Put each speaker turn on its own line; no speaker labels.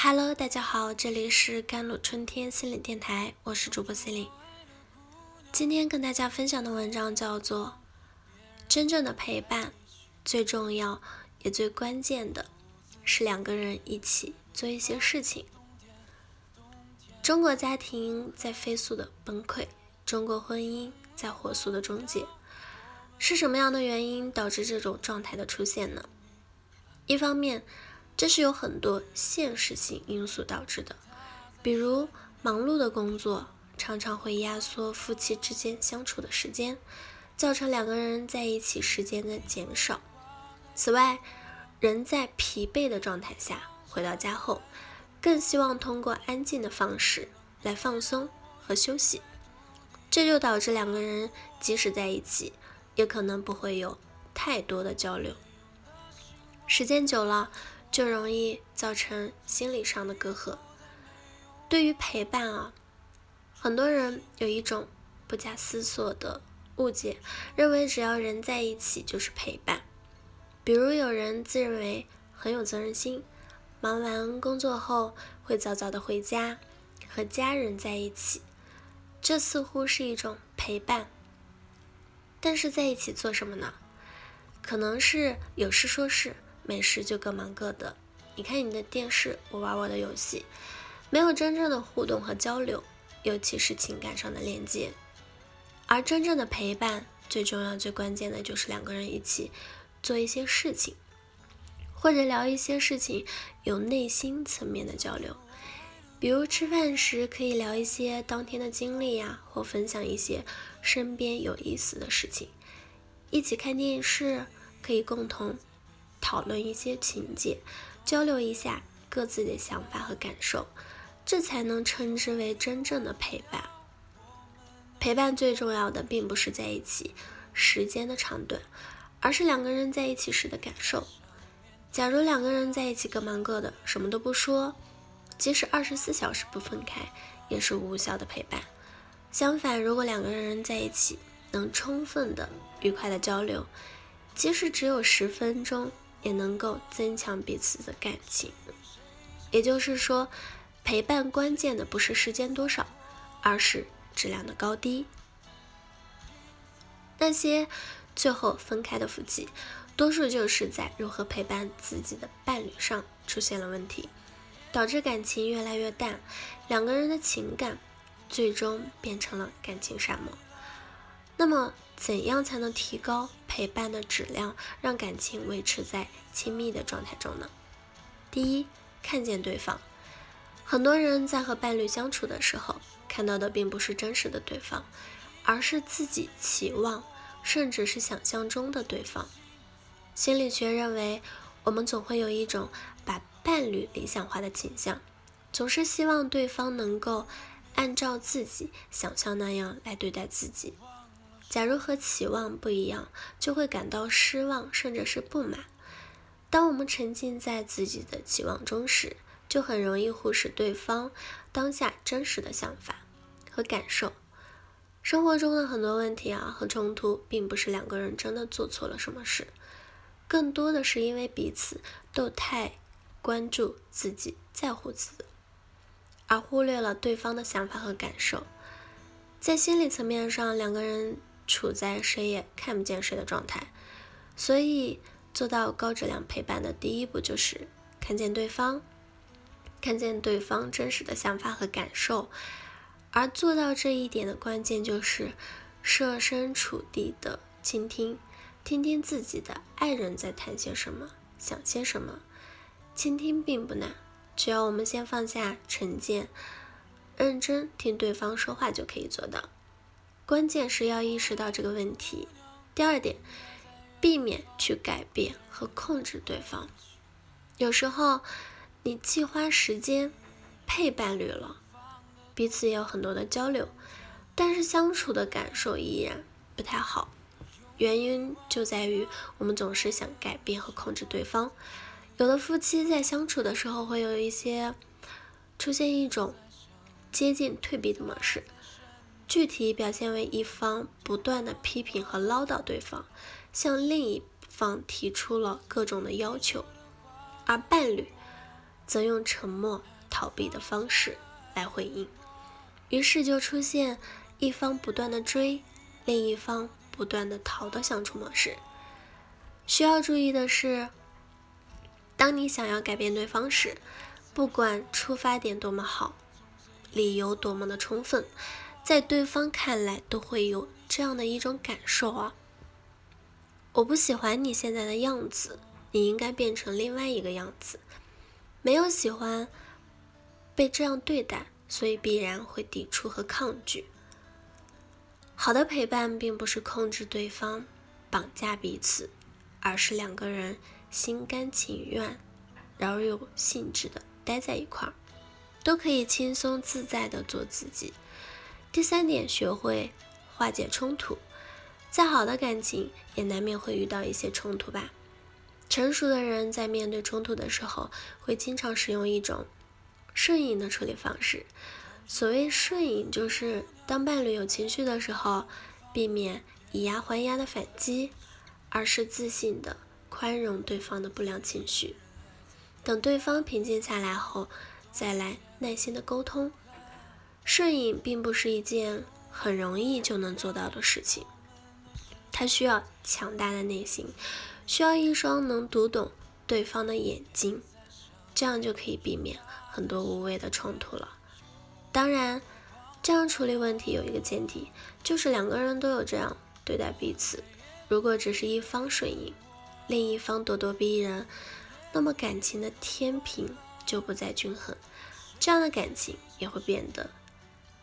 Hello，大家好，这里是甘露春天心理电台，我是主播心灵。今天跟大家分享的文章叫做《真正的陪伴》，最重要也最关键的是两个人一起做一些事情。中国家庭在飞速的崩溃，中国婚姻在火速的终结，是什么样的原因导致这种状态的出现呢？一方面，这是有很多现实性因素导致的，比如忙碌的工作常常会压缩夫妻之间相处的时间，造成两个人在一起时间的减少。此外，人在疲惫的状态下回到家后，更希望通过安静的方式来放松和休息，这就导致两个人即使在一起，也可能不会有太多的交流。时间久了，就容易造成心理上的隔阂。对于陪伴啊，很多人有一种不加思索的误解，认为只要人在一起就是陪伴。比如有人自认为很有责任心，忙完工作后会早早的回家，和家人在一起，这似乎是一种陪伴。但是在一起做什么呢？可能是有事说事。没事就各忙各的，你看你的电视，我玩我的游戏，没有真正的互动和交流，尤其是情感上的连接。而真正的陪伴，最重要、最关键的就是两个人一起做一些事情，或者聊一些事情，有内心层面的交流。比如吃饭时可以聊一些当天的经历呀，或分享一些身边有意思的事情。一起看电视，可以共同。讨论一些情节，交流一下各自的想法和感受，这才能称之为真正的陪伴。陪伴最重要的并不是在一起时间的长短，而是两个人在一起时的感受。假如两个人在一起各忙各的，什么都不说，即使二十四小时不分开，也是无效的陪伴。相反，如果两个人在一起能充分的、愉快的交流，即使只有十分钟。也能够增强彼此的感情。也就是说，陪伴关键的不是时间多少，而是质量的高低。那些最后分开的夫妻，多数就是在如何陪伴自己的伴侣上出现了问题，导致感情越来越淡，两个人的情感最终变成了感情沙漠。那么，怎样才能提高陪伴的质量，让感情维持在亲密的状态中呢？第一，看见对方。很多人在和伴侣相处的时候，看到的并不是真实的对方，而是自己期望，甚至是想象中的对方。心理学认为，我们总会有一种把伴侣理想化的倾向，总是希望对方能够按照自己想象那样来对待自己。假如和期望不一样，就会感到失望，甚至是不满。当我们沉浸在自己的期望中时，就很容易忽视对方当下真实的想法和感受。生活中的很多问题啊和冲突，并不是两个人真的做错了什么事，更多的是因为彼此都太关注自己、在乎自己，而忽略了对方的想法和感受。在心理层面上，两个人。处在谁也看不见谁的状态，所以做到高质量陪伴的第一步就是看见对方，看见对方真实的想法和感受。而做到这一点的关键就是设身处地的倾听，听听自己的爱人在谈些什么，想些什么。倾听并不难，只要我们先放下成见，认真听对方说话就可以做到。关键是要意识到这个问题。第二点，避免去改变和控制对方。有时候，你既花时间配伴侣了，彼此也有很多的交流，但是相处的感受依然不太好。原因就在于我们总是想改变和控制对方。有的夫妻在相处的时候会有一些出现一种接近退避的模式。具体表现为一方不断的批评和唠叨对方，向另一方提出了各种的要求，而伴侣则用沉默逃避的方式来回应，于是就出现一方不断的追，另一方不断的逃的相处模式。需要注意的是，当你想要改变对方时，不管出发点多么好，理由多么的充分，在对方看来都会有这样的一种感受啊，我不喜欢你现在的样子，你应该变成另外一个样子。没有喜欢被这样对待，所以必然会抵触和抗拒。好的陪伴并不是控制对方、绑架彼此，而是两个人心甘情愿、饶有兴致的待在一块儿，都可以轻松自在的做自己。第三点，学会化解冲突。再好的感情也难免会遇到一些冲突吧。成熟的人在面对冲突的时候，会经常使用一种顺应的处理方式。所谓顺应，就是当伴侣有情绪的时候，避免以牙还牙的反击，而是自信的宽容对方的不良情绪，等对方平静下来后，再来耐心的沟通。顺应并不是一件很容易就能做到的事情，它需要强大的内心。需要一双能读懂对方的眼睛，这样就可以避免很多无谓的冲突了。当然，这样处理问题有一个前提，就是两个人都有这样对待彼此。如果只是一方顺应，另一方咄咄逼人，那么感情的天平就不再均衡，这样的感情也会变得